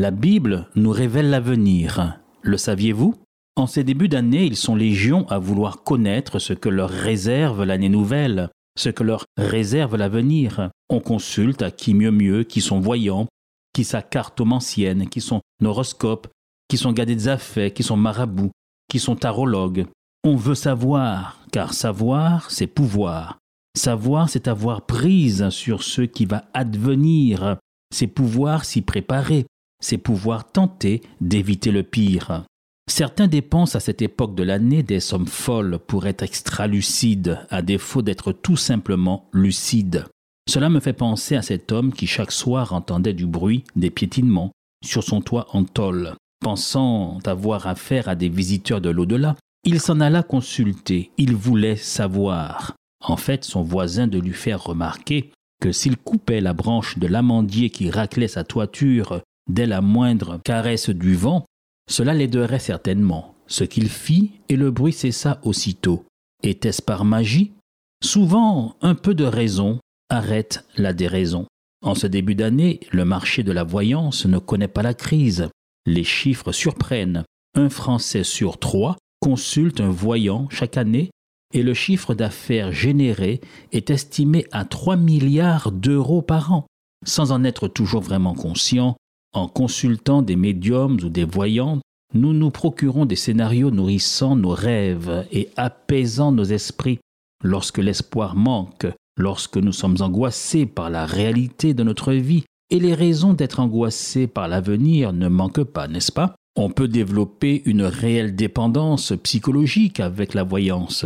La Bible nous révèle l'avenir. Le saviez-vous? En ces débuts d'année, ils sont légions à vouloir connaître ce que leur réserve l'année nouvelle, ce que leur réserve l'avenir. On consulte à qui mieux mieux, qui sont voyants, qui sa cartomancienne, qui sont horoscopes, qui sont gadets des affaires, qui sont marabouts, qui sont tarologues. On veut savoir, car savoir, c'est pouvoir. Savoir, c'est avoir prise sur ce qui va advenir, c'est pouvoir s'y préparer, c'est pouvoir tenter d'éviter le pire. Certains dépensent à cette époque de l'année des sommes folles pour être extra-lucides, à défaut d'être tout simplement lucides. Cela me fait penser à cet homme qui chaque soir entendait du bruit, des piétinements, sur son toit en tôle. Pensant avoir affaire à des visiteurs de l'au-delà, il s'en alla consulter, il voulait savoir. En fait, son voisin de lui faire remarquer que s'il coupait la branche de l'amandier qui raclait sa toiture dès la moindre caresse du vent, cela l'aiderait certainement. Ce qu'il fit, et le bruit cessa aussitôt. Était-ce par magie? Souvent, un peu de raison arrête la déraison. En ce début d'année, le marché de la voyance ne connaît pas la crise. Les chiffres surprennent. Un Français sur trois consulte un voyant chaque année et le chiffre d'affaires généré est estimé à 3 milliards d'euros par an. Sans en être toujours vraiment conscient, en consultant des médiums ou des voyants, nous nous procurons des scénarios nourrissant nos rêves et apaisant nos esprits. Lorsque l'espoir manque, lorsque nous sommes angoissés par la réalité de notre vie, et les raisons d'être angoissés par l'avenir ne manquent pas, n'est-ce pas? On peut développer une réelle dépendance psychologique avec la voyance.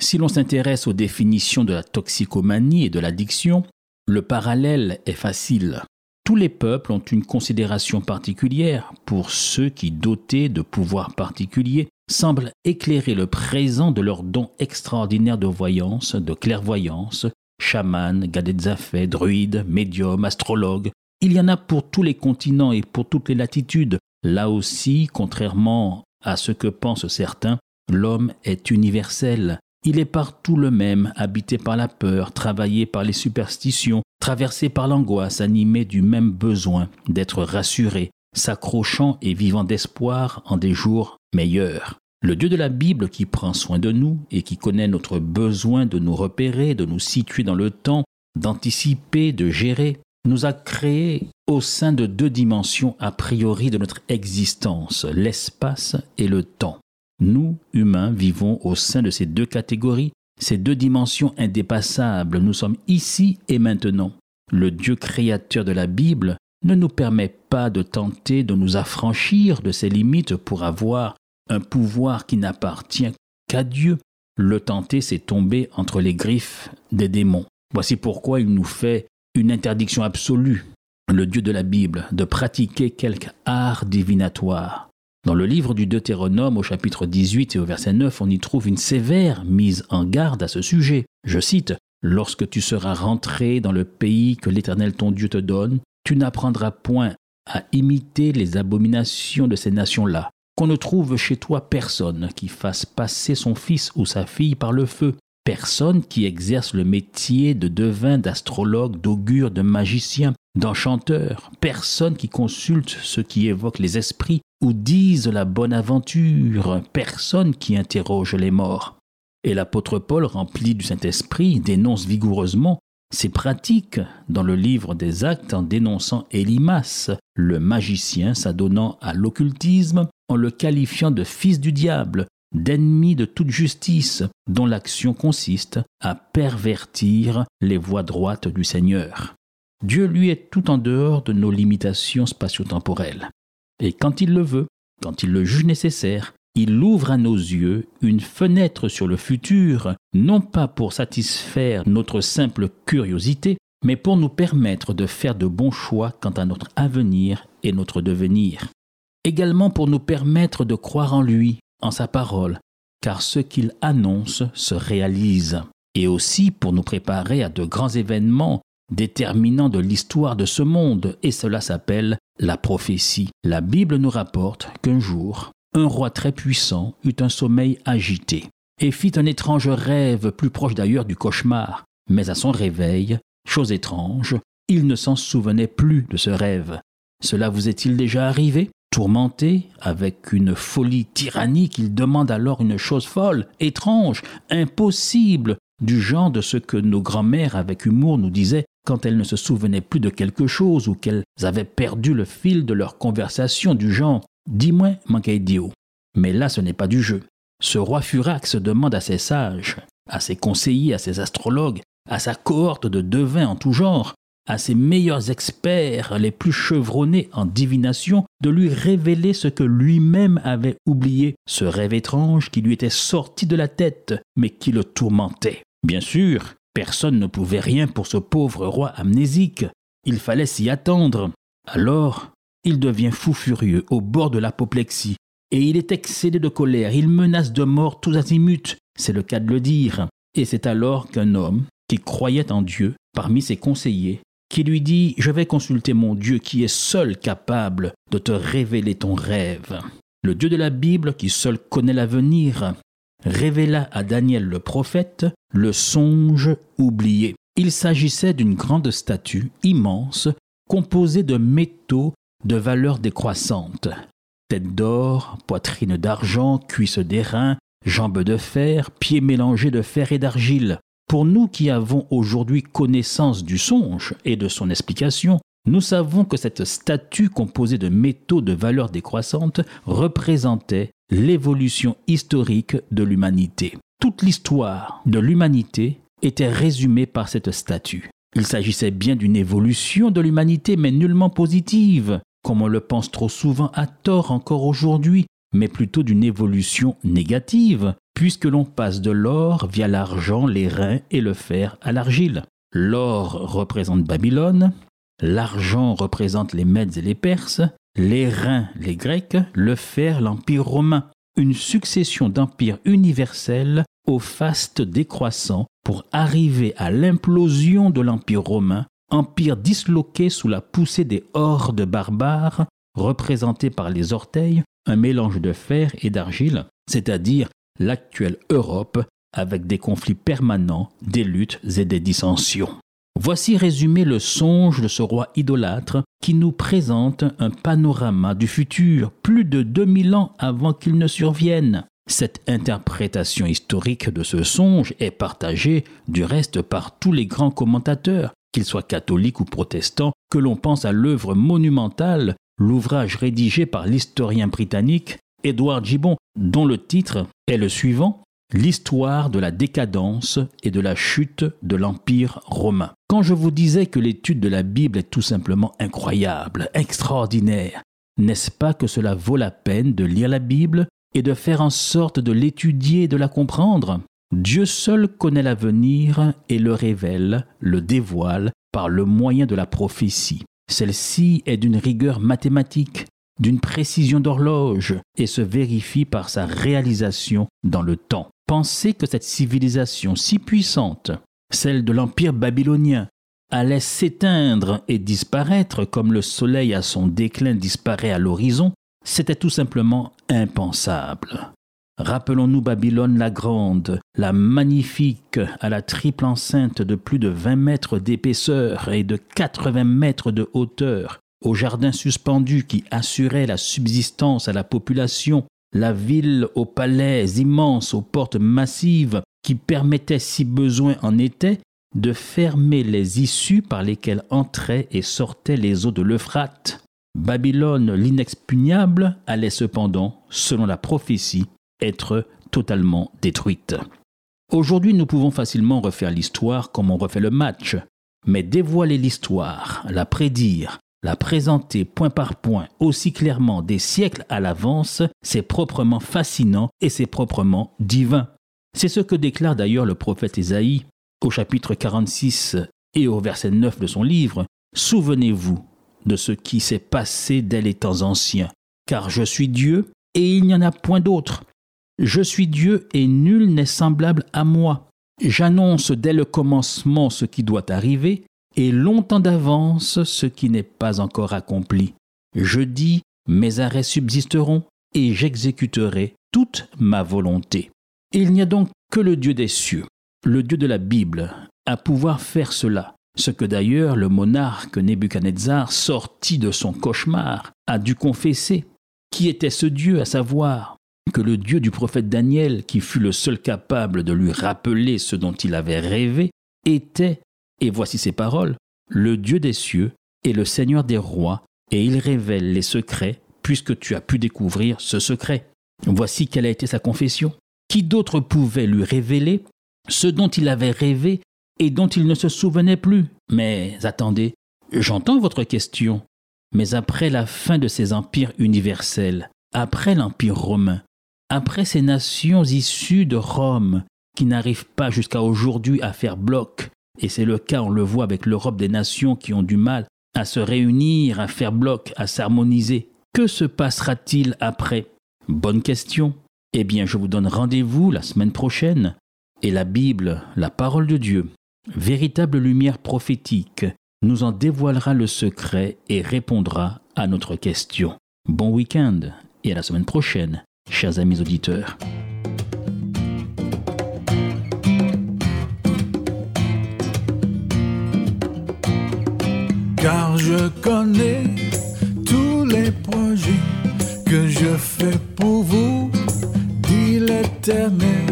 Si l'on s'intéresse aux définitions de la toxicomanie et de l'addiction, le parallèle est facile. Tous les peuples ont une considération particulière pour ceux qui, dotés de pouvoirs particuliers, semblent éclairer le présent de leurs dons extraordinaires de voyance, de clairvoyance, chamanes, gadets druides, médiums, astrologues. Il y en a pour tous les continents et pour toutes les latitudes. Là aussi, contrairement à ce que pensent certains, l'homme est universel. Il est partout le même, habité par la peur, travaillé par les superstitions, traversé par l'angoisse, animé du même besoin d'être rassuré, s'accrochant et vivant d'espoir en des jours meilleurs. Le Dieu de la Bible qui prend soin de nous et qui connaît notre besoin de nous repérer, de nous situer dans le temps, d'anticiper, de gérer, nous a créés au sein de deux dimensions a priori de notre existence, l'espace et le temps. Nous, humains, vivons au sein de ces deux catégories, ces deux dimensions indépassables. Nous sommes ici et maintenant. Le Dieu créateur de la Bible ne nous permet pas de tenter de nous affranchir de ces limites pour avoir un pouvoir qui n'appartient qu'à Dieu. Le tenter, c'est tomber entre les griffes des démons. Voici pourquoi il nous fait une interdiction absolue, le Dieu de la Bible, de pratiquer quelque art divinatoire. Dans le livre du Deutéronome au chapitre 18 et au verset 9, on y trouve une sévère mise en garde à ce sujet. Je cite, Lorsque tu seras rentré dans le pays que l'Éternel ton Dieu te donne, tu n'apprendras point à imiter les abominations de ces nations-là, qu'on ne trouve chez toi personne qui fasse passer son fils ou sa fille par le feu, personne qui exerce le métier de devin, d'astrologue, d'augure, de magicien, d'enchanteur, personne qui consulte ce qui évoque les esprits ou dise la bonne aventure, personne qui interroge les morts. Et l'apôtre Paul, rempli du Saint-Esprit, dénonce vigoureusement ces pratiques dans le livre des actes en dénonçant Elimas, le magicien s'adonnant à l'occultisme, en le qualifiant de fils du diable, d'ennemi de toute justice, dont l'action consiste à pervertir les voies droites du Seigneur. Dieu, lui, est tout en dehors de nos limitations spatio-temporelles. Et quand il le veut, quand il le juge nécessaire, il ouvre à nos yeux une fenêtre sur le futur, non pas pour satisfaire notre simple curiosité, mais pour nous permettre de faire de bons choix quant à notre avenir et notre devenir. Également pour nous permettre de croire en lui, en sa parole, car ce qu'il annonce se réalise. Et aussi pour nous préparer à de grands événements déterminants de l'histoire de ce monde, et cela s'appelle la prophétie. La Bible nous rapporte qu'un jour, un roi très puissant eut un sommeil agité, et fit un étrange rêve, plus proche d'ailleurs du cauchemar. Mais à son réveil, chose étrange, il ne s'en souvenait plus de ce rêve. Cela vous est-il déjà arrivé? Tourmenté, avec une folie tyrannique, il demande alors une chose folle, étrange, impossible, du genre de ce que nos grands-mères avec humour nous disaient quand elles ne se souvenaient plus de quelque chose ou qu'elles avaient perdu le fil de leur conversation du genre Dis-moi, idiot. Mais là, ce n'est pas du jeu. Ce roi Furax demande à ses sages, à ses conseillers, à ses astrologues, à sa cohorte de devins en tout genre, à ses meilleurs experts les plus chevronnés en divination, de lui révéler ce que lui-même avait oublié, ce rêve étrange qui lui était sorti de la tête, mais qui le tourmentait. Bien sûr, personne ne pouvait rien pour ce pauvre roi amnésique. Il fallait s'y attendre. Alors, il devient fou furieux, au bord de l'apoplexie, et il est excédé de colère, il menace de mort tous azimuts, c'est le cas de le dire. Et c'est alors qu'un homme, qui croyait en Dieu, parmi ses conseillers, qui lui dit Je vais consulter mon Dieu qui est seul capable de te révéler ton rêve. Le Dieu de la Bible, qui seul connaît l'avenir, révéla à Daniel le prophète le songe oublié. Il s'agissait d'une grande statue immense composée de métaux de valeur décroissante. Tête d'or, poitrine d'argent, cuisses d'airain, jambes de fer, pieds mélangés de fer et d'argile. Pour nous qui avons aujourd'hui connaissance du songe et de son explication, nous savons que cette statue composée de métaux de valeur décroissante représentait l'évolution historique de l'humanité. Toute l'histoire de l'humanité était résumée par cette statue. Il s'agissait bien d'une évolution de l'humanité, mais nullement positive, comme on le pense trop souvent à tort encore aujourd'hui, mais plutôt d'une évolution négative, puisque l'on passe de l'or via l'argent, les reins et le fer à l'argile. L'or représente Babylone, l'argent représente les Mèdes et les Perses, les reins les Grecs, le fer l'Empire romain. Une succession d'empires universels au faste décroissant pour arriver à l'implosion de l'Empire romain empire disloqué sous la poussée des hordes barbares, représentés par les orteils, un mélange de fer et d'argile, c'est-à-dire l'actuelle Europe, avec des conflits permanents, des luttes et des dissensions. Voici résumé le songe de ce roi idolâtre qui nous présente un panorama du futur plus de 2000 ans avant qu'il ne survienne. Cette interprétation historique de ce songe est partagée du reste par tous les grands commentateurs, qu'il soit catholique ou protestant, que l'on pense à l'œuvre monumentale, l'ouvrage rédigé par l'historien britannique Edward Gibbon, dont le titre est le suivant L'histoire de la décadence et de la chute de l'Empire romain. Quand je vous disais que l'étude de la Bible est tout simplement incroyable, extraordinaire, n'est-ce pas que cela vaut la peine de lire la Bible et de faire en sorte de l'étudier et de la comprendre? Dieu seul connaît l'avenir et le révèle, le dévoile par le moyen de la prophétie. Celle-ci est d'une rigueur mathématique, d'une précision d'horloge et se vérifie par sa réalisation dans le temps. Pensez que cette civilisation si puissante, celle de l'Empire babylonien, allait s'éteindre et disparaître comme le soleil à son déclin disparaît à l'horizon, c'était tout simplement impensable. Rappelons-nous Babylone la grande, la magnifique, à la triple enceinte de plus de 20 mètres d'épaisseur et de 80 mètres de hauteur, au jardin suspendu qui assurait la subsistance à la population, la ville aux palais immenses, aux portes massives, qui permettaient, si besoin en était, de fermer les issues par lesquelles entraient et sortaient les eaux de l'Euphrate. Babylone l'inexpugnable allait cependant, selon la prophétie, être totalement détruite. Aujourd'hui, nous pouvons facilement refaire l'histoire comme on refait le match, mais dévoiler l'histoire, la prédire, la présenter point par point aussi clairement des siècles à l'avance, c'est proprement fascinant et c'est proprement divin. C'est ce que déclare d'ailleurs le prophète Ésaïe au chapitre 46 Et au verset 9 de son livre, Souvenez-vous de ce qui s'est passé dès les temps anciens, car je suis Dieu et il n'y en a point d'autre. Je suis Dieu et nul n'est semblable à moi. J'annonce dès le commencement ce qui doit arriver et longtemps d'avance ce qui n'est pas encore accompli. Je dis, mes arrêts subsisteront et j'exécuterai toute ma volonté. Il n'y a donc que le Dieu des cieux, le Dieu de la Bible, à pouvoir faire cela, ce que d'ailleurs le monarque Nebuchadnezzar, sorti de son cauchemar, a dû confesser. Qui était ce Dieu, à savoir que le Dieu du prophète Daniel, qui fut le seul capable de lui rappeler ce dont il avait rêvé, était, et voici ses paroles, le Dieu des cieux et le Seigneur des rois, et il révèle les secrets, puisque tu as pu découvrir ce secret. Voici quelle a été sa confession. Qui d'autre pouvait lui révéler ce dont il avait rêvé et dont il ne se souvenait plus? Mais attendez, j'entends votre question. Mais après la fin de ces empires universels, après l'Empire romain, après ces nations issues de Rome, qui n'arrivent pas jusqu'à aujourd'hui à faire bloc, et c'est le cas, on le voit avec l'Europe des nations qui ont du mal à se réunir, à faire bloc, à s'harmoniser, que se passera-t-il après? Bonne question. Eh bien, je vous donne rendez-vous la semaine prochaine, et la Bible, la parole de Dieu, véritable lumière prophétique, nous en dévoilera le secret et répondra à notre question. Bon week-end et à la semaine prochaine, chers amis auditeurs. Car je connais tous les projets que je fais pour vous, dit l'Éternel,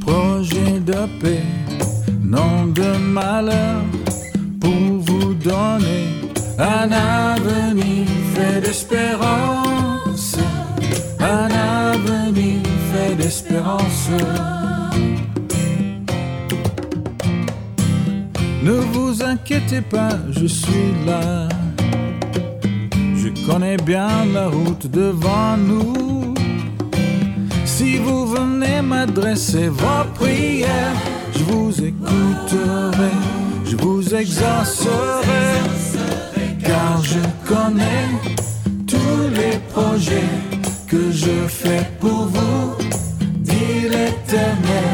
projet de paix, non de malheur, pour vous donner un avenir fait d'espérance, un avenir fait d'espérance. Ne vous inquiétez pas, je suis là. Je connais bien la route devant nous. Si vous venez m'adresser vos prières, je vous écouterai, je vous exaucerai, car je connais tous les projets que je fais pour vous, dit l'Éternel,